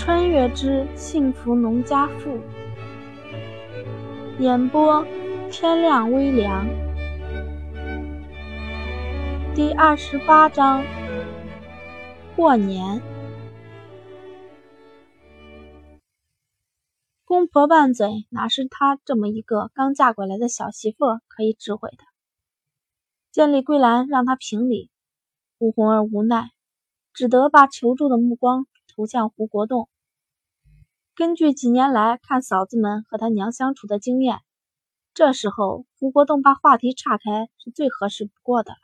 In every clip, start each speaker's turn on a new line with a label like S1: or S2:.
S1: 穿越之幸福农家妇。演播：天亮微凉。第二十八章：过年。公婆拌嘴，哪是她这么一个刚嫁过来的小媳妇可以指挥的？见李桂兰让她评理，吴红儿无奈，只得把求助的目光投向胡国栋。根据几年来看嫂子们和他娘相处的经验，这时候胡国栋把话题岔开是最合适不过的了。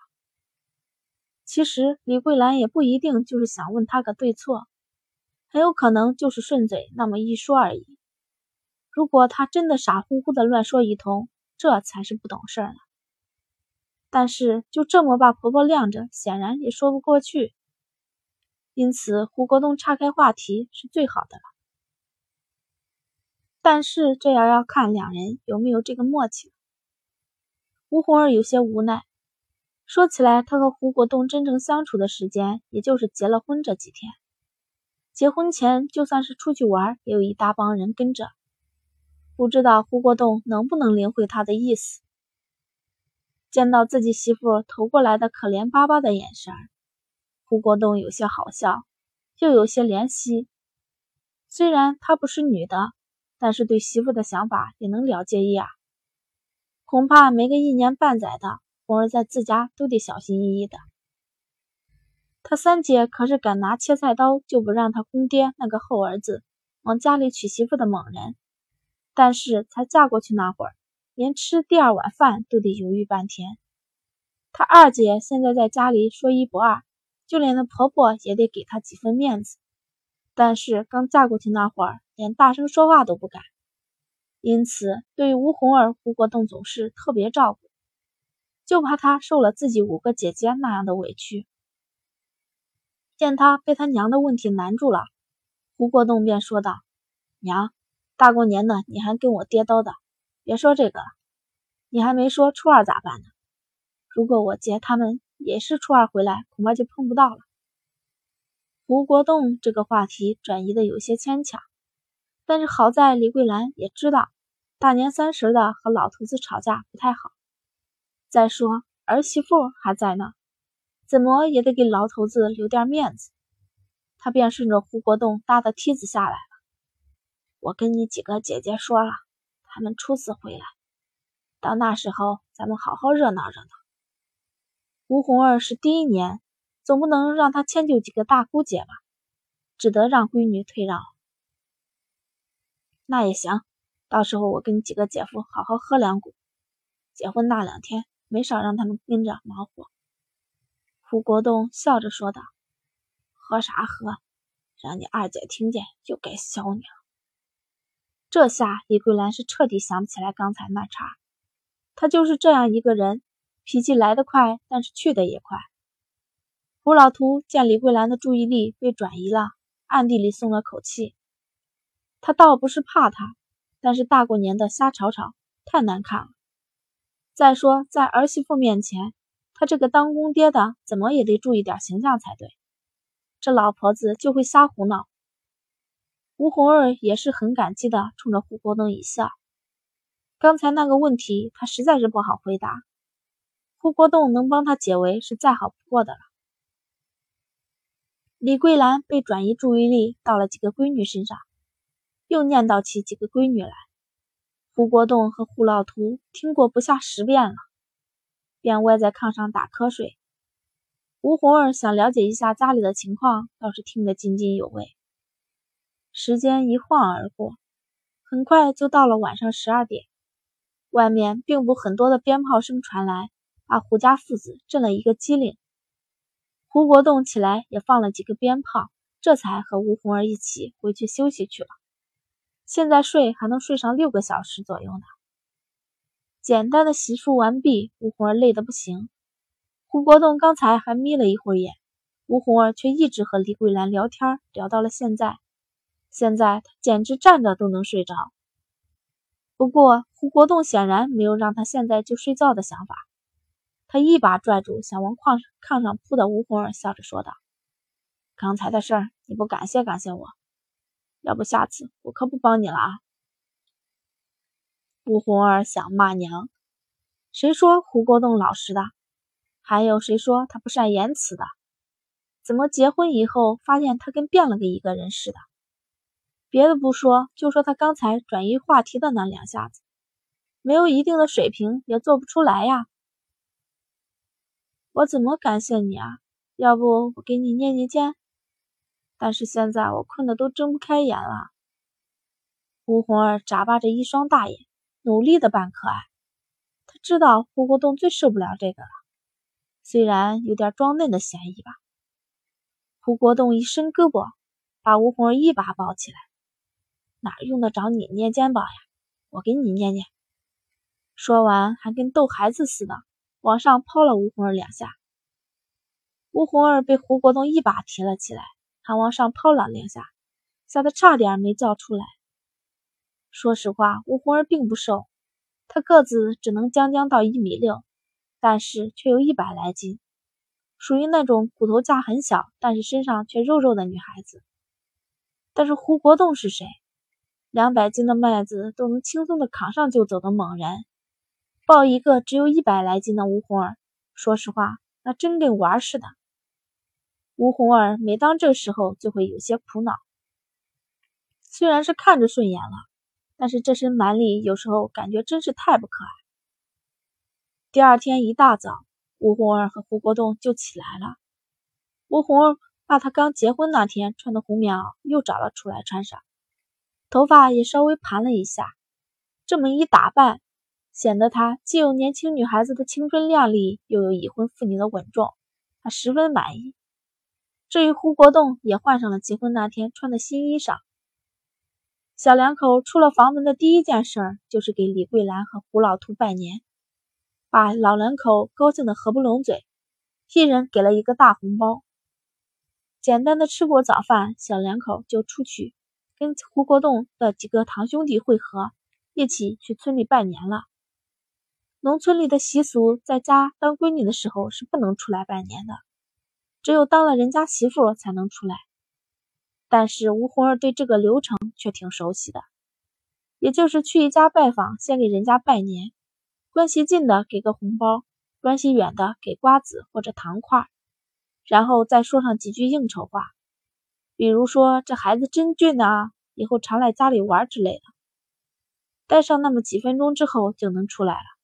S1: 其实李桂兰也不一定就是想问他个对错，很有可能就是顺嘴那么一说而已。如果他真的傻乎乎的乱说一通，这才是不懂事儿呢。但是就这么把婆婆晾着，显然也说不过去。因此胡国栋岔开话题是最好的了。但是这也要看两人有没有这个默契。吴红儿有些无奈，说起来，她和胡国栋真正相处的时间，也就是结了婚这几天。结婚前，就算是出去玩，也有一大帮人跟着，不知道胡国栋能不能领会他的意思。见到自己媳妇投过来的可怜巴巴的眼神，胡国栋有些好笑，又有些怜惜。虽然她不是女的。但是对媳妇的想法也能了解一二，恐怕没个一年半载的，红儿在自家都得小心翼翼的。他三姐可是敢拿切菜刀就不让他公爹那个后儿子往家里娶媳妇的猛人，但是才嫁过去那会儿，连吃第二碗饭都得犹豫半天。他二姐现在在家里说一不二，就连那婆婆也得给她几分面子，但是刚嫁过去那会儿。连大声说话都不敢，因此对吴红儿、胡国栋总是特别照顾，就怕她受了自己五个姐姐那样的委屈。见她被他娘的问题难住了，胡国栋便说道：“娘，大过年的你还跟我爹叨叨，别说这个了。你还没说初二咋办呢？如果我姐他们也是初二回来，恐怕就碰不到了。”胡国栋这个话题转移的有些牵强。但是好在李桂兰也知道，大年三十的和老头子吵架不太好。再说儿媳妇还在呢，怎么也得给老头子留点面子。他便顺着胡国栋搭的梯子下来了。我跟你几个姐姐说了，他们初四回来，到那时候咱们好好热闹热闹。吴红儿是第一年，总不能让他迁就几个大姑姐吧，只得让闺女退让。那也行，到时候我跟几个姐夫好好喝两股。结婚那两天，没少让他们跟着忙活。胡国栋笑着说道：“喝啥喝？让你二姐听见就该削你了。”这下李桂兰是彻底想不起来刚才那茬。她就是这样一个人，脾气来得快，但是去的也快。胡老图见李桂兰的注意力被转移了，暗地里松了口气。他倒不是怕她，但是大过年的瞎吵吵太难看了。再说在儿媳妇面前，他这个当公爹的怎么也得注意点形象才对。这老婆子就会瞎胡闹。吴红儿也是很感激的，冲着胡国栋一笑。刚才那个问题，他实在是不好回答。胡国栋能帮他解围是再好不过的了。李桂兰被转移注意力到了几个闺女身上。又念叨起几个闺女来，胡国栋和胡老图听过不下十遍了，便歪在炕上打瞌睡。吴红儿想了解一下家里的情况，倒是听得津津有味。时间一晃而过，很快就到了晚上十二点，外面并不很多的鞭炮声传来，把胡家父子震了一个机灵。胡国栋起来也放了几个鞭炮，这才和吴红儿一起回去休息去了。现在睡还能睡上六个小时左右呢。简单的洗漱完毕，吴红儿累得不行。胡国栋刚才还眯了一会儿眼，吴红儿却一直和李桂兰聊天，聊到了现在。现在他简直站着都能睡着。不过胡国栋显然没有让他现在就睡觉的想法，他一把拽住想往炕炕上扑的吴红儿，笑着说道：“刚才的事儿，你不感谢感谢我？”要不下次我可不帮你了啊！吴红儿想骂娘，谁说胡国栋老实的？还有谁说他不善言辞的？怎么结婚以后发现他跟变了个一个人似的？别的不说，就说他刚才转移话题的那两下子，没有一定的水平也做不出来呀。我怎么感谢你啊？要不我给你念念经？但是现在我困得都睁不开眼了。吴红儿眨巴着一双大眼，努力的扮可爱。他知道胡国栋最受不了这个了，虽然有点装嫩的嫌疑吧。胡国栋一伸胳膊，把吴红儿一把抱起来，哪用得着你捏肩膀呀？我给你捏捏。说完，还跟逗孩子似的，往上抛了吴红儿两下。吴红儿被胡国栋一把提了起来，还往上抛了两下，吓得差点没叫出来。说实话，吴红儿并不瘦，她个子只能将将到一米六，但是却有一百来斤。属于那种骨头架很小，但是身上却肉肉的女孩子。但是胡国栋是谁？两百斤的麦子都能轻松的扛上就走的猛人，抱一个只有一百来斤的吴红儿，说实话，那真跟玩似的。吴红儿每当这时候就会有些苦恼，虽然是看着顺眼了，但是这身蛮力有时候感觉真是太不可爱。第二天一大早。吴红儿和胡国栋就起来了。吴红儿把她刚结婚那天穿的红棉袄又找了出来穿上，头发也稍微盘了一下。这么一打扮，显得她既有年轻女孩子的青春靓丽，又有已婚妇女的稳重，她十分满意。至于胡国栋，也换上了结婚那天穿的新衣裳。小两口出了房门的第一件事儿，就是给李桂兰和胡老图拜年。把老两口高兴的合不拢嘴，一人给了一个大红包。简单的吃过早饭，小两口就出去跟胡国栋的几个堂兄弟会合，一起去村里拜年了。农村里的习俗，在家当闺女的时候是不能出来拜年的，只有当了人家媳妇才能出来。但是吴红儿对这个流程却挺熟悉的，也就是去一家拜访，先给人家拜年。关系近的给个红包，关系远的给瓜子或者糖块，然后再说上几句应酬话，比如说这孩子真俊啊，以后常来家里玩之类的。待上那么几分钟之后就能出来了。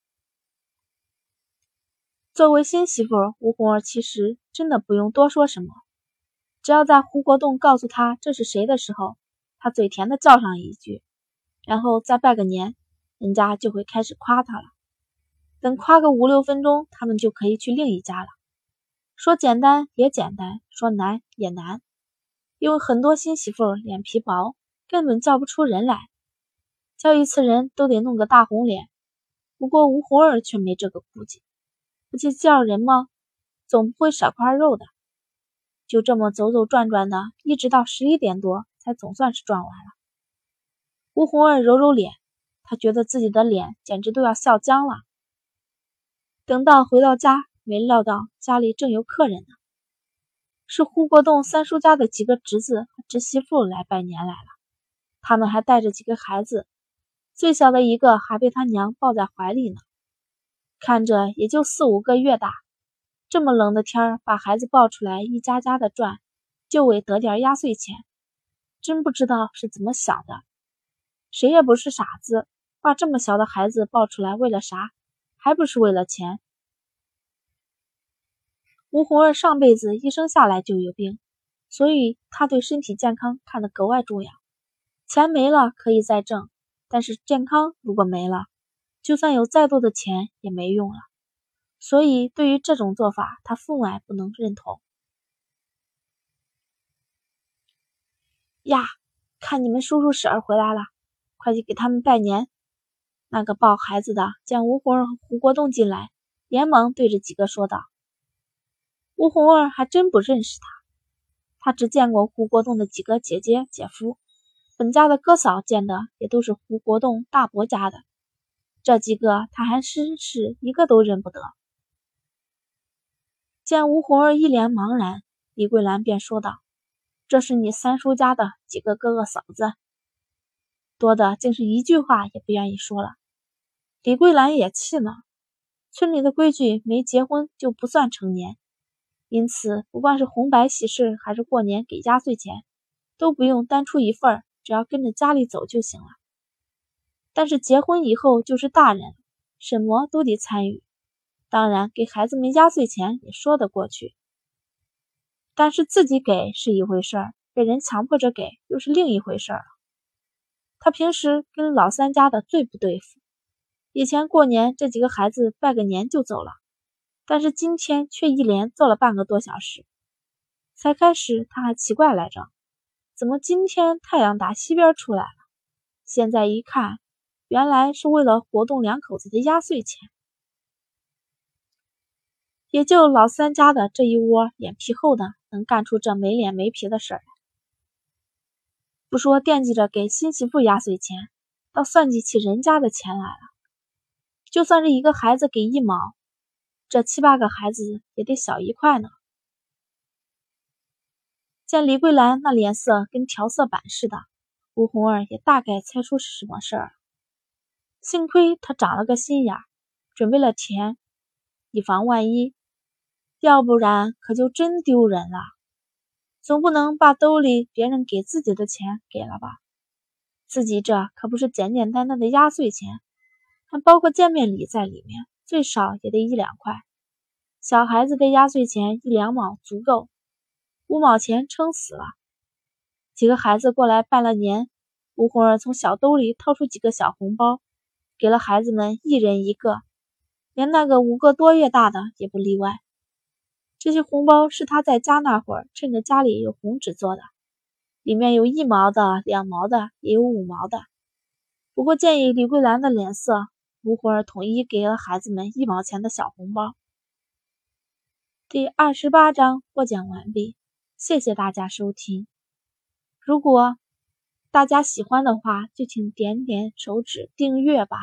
S1: 作为新媳妇，吴红儿其实真的不用多说什么，只要在胡国栋告诉他这是谁的时候，他嘴甜的叫上一句，然后再拜个年，人家就会开始夸他了。等夸个五六分钟，他们就可以去另一家了。说简单也简单，说难也难，因为很多新媳妇脸皮薄，根本叫不出人来，叫一次人都得弄个大红脸。不过吴红儿却没这个顾忌，不就叫人吗？总不会少块肉的。就这么走走转转的，一直到十一点多，才总算是转完了。吴红儿揉揉脸，她觉得自己的脸简直都要笑僵了。等到回到家，没料到家里正有客人呢，是胡国栋三叔家的几个侄子和侄媳妇来拜年来了。他们还带着几个孩子，最小的一个还被他娘抱在怀里呢，看着也就四五个月大。这么冷的天儿，把孩子抱出来，一家家的转，就为得点压岁钱，真不知道是怎么想的。谁也不是傻子，把这么小的孩子抱出来，为了啥？还不是为了钱。吴红儿上辈子一生下来就有病，所以她对身体健康看得格外重要。钱没了可以再挣，但是健康如果没了，就算有再多的钱也没用了。所以对于这种做法，他父母不能认同。呀，看你们叔叔婶儿回来了，快去给他们拜年。那个抱孩子的见吴红儿和胡国栋进来，连忙对着几个说道：“吴红儿还真不认识他，他只见过胡国栋的几个姐姐姐夫，本家的哥嫂见的也都是胡国栋大伯家的，这几个他还真是一个都认不得。”见吴红儿一脸茫然，李桂兰便说道：“这是你三叔家的几个哥哥嫂子，多的竟是一句话也不愿意说了。李桂兰也气呢，村里的规矩，没结婚就不算成年，因此不管是红白喜事还是过年给压岁钱，都不用单出一份儿，只要跟着家里走就行了。但是结婚以后就是大人，什么都得参与，当然给孩子们压岁钱也说得过去。但是自己给是一回事儿，被人强迫着给又是另一回事儿了。他平时跟老三家的最不对付，以前过年这几个孩子拜个年就走了，但是今天却一连坐了半个多小时。才开始他还奇怪来着，怎么今天太阳打西边出来了？现在一看，原来是为了活动两口子的压岁钱。也就老三家的这一窝脸皮厚的。能干出这没脸没皮的事儿，不说惦记着给新媳妇压岁钱，倒算计起人家的钱来了。就算是一个孩子给一毛，这七八个孩子也得小一块呢。见李桂兰那脸色跟调色板似的，吴红儿也大概猜出是什么事儿。幸亏他长了个心眼，准备了钱，以防万一。要不然可就真丢人了，总不能把兜里别人给自己的钱给了吧？自己这可不是简简单单的压岁钱，还包括见面礼在里面，最少也得一两块。小孩子的压岁钱一两毛足够，五毛钱撑死了。几个孩子过来拜了年，吴红儿从小兜里掏出几个小红包，给了孩子们一人一个，连那个五个多月大的也不例外。这些红包是他在家那会儿趁着家里有红纸做的，里面有一毛的、两毛的，也有五毛的。不过建议李桂兰的脸色，吴慧儿统一给了孩子们一毛钱的小红包。第二十八章播讲完毕，谢谢大家收听。如果大家喜欢的话，就请点点手指订阅吧。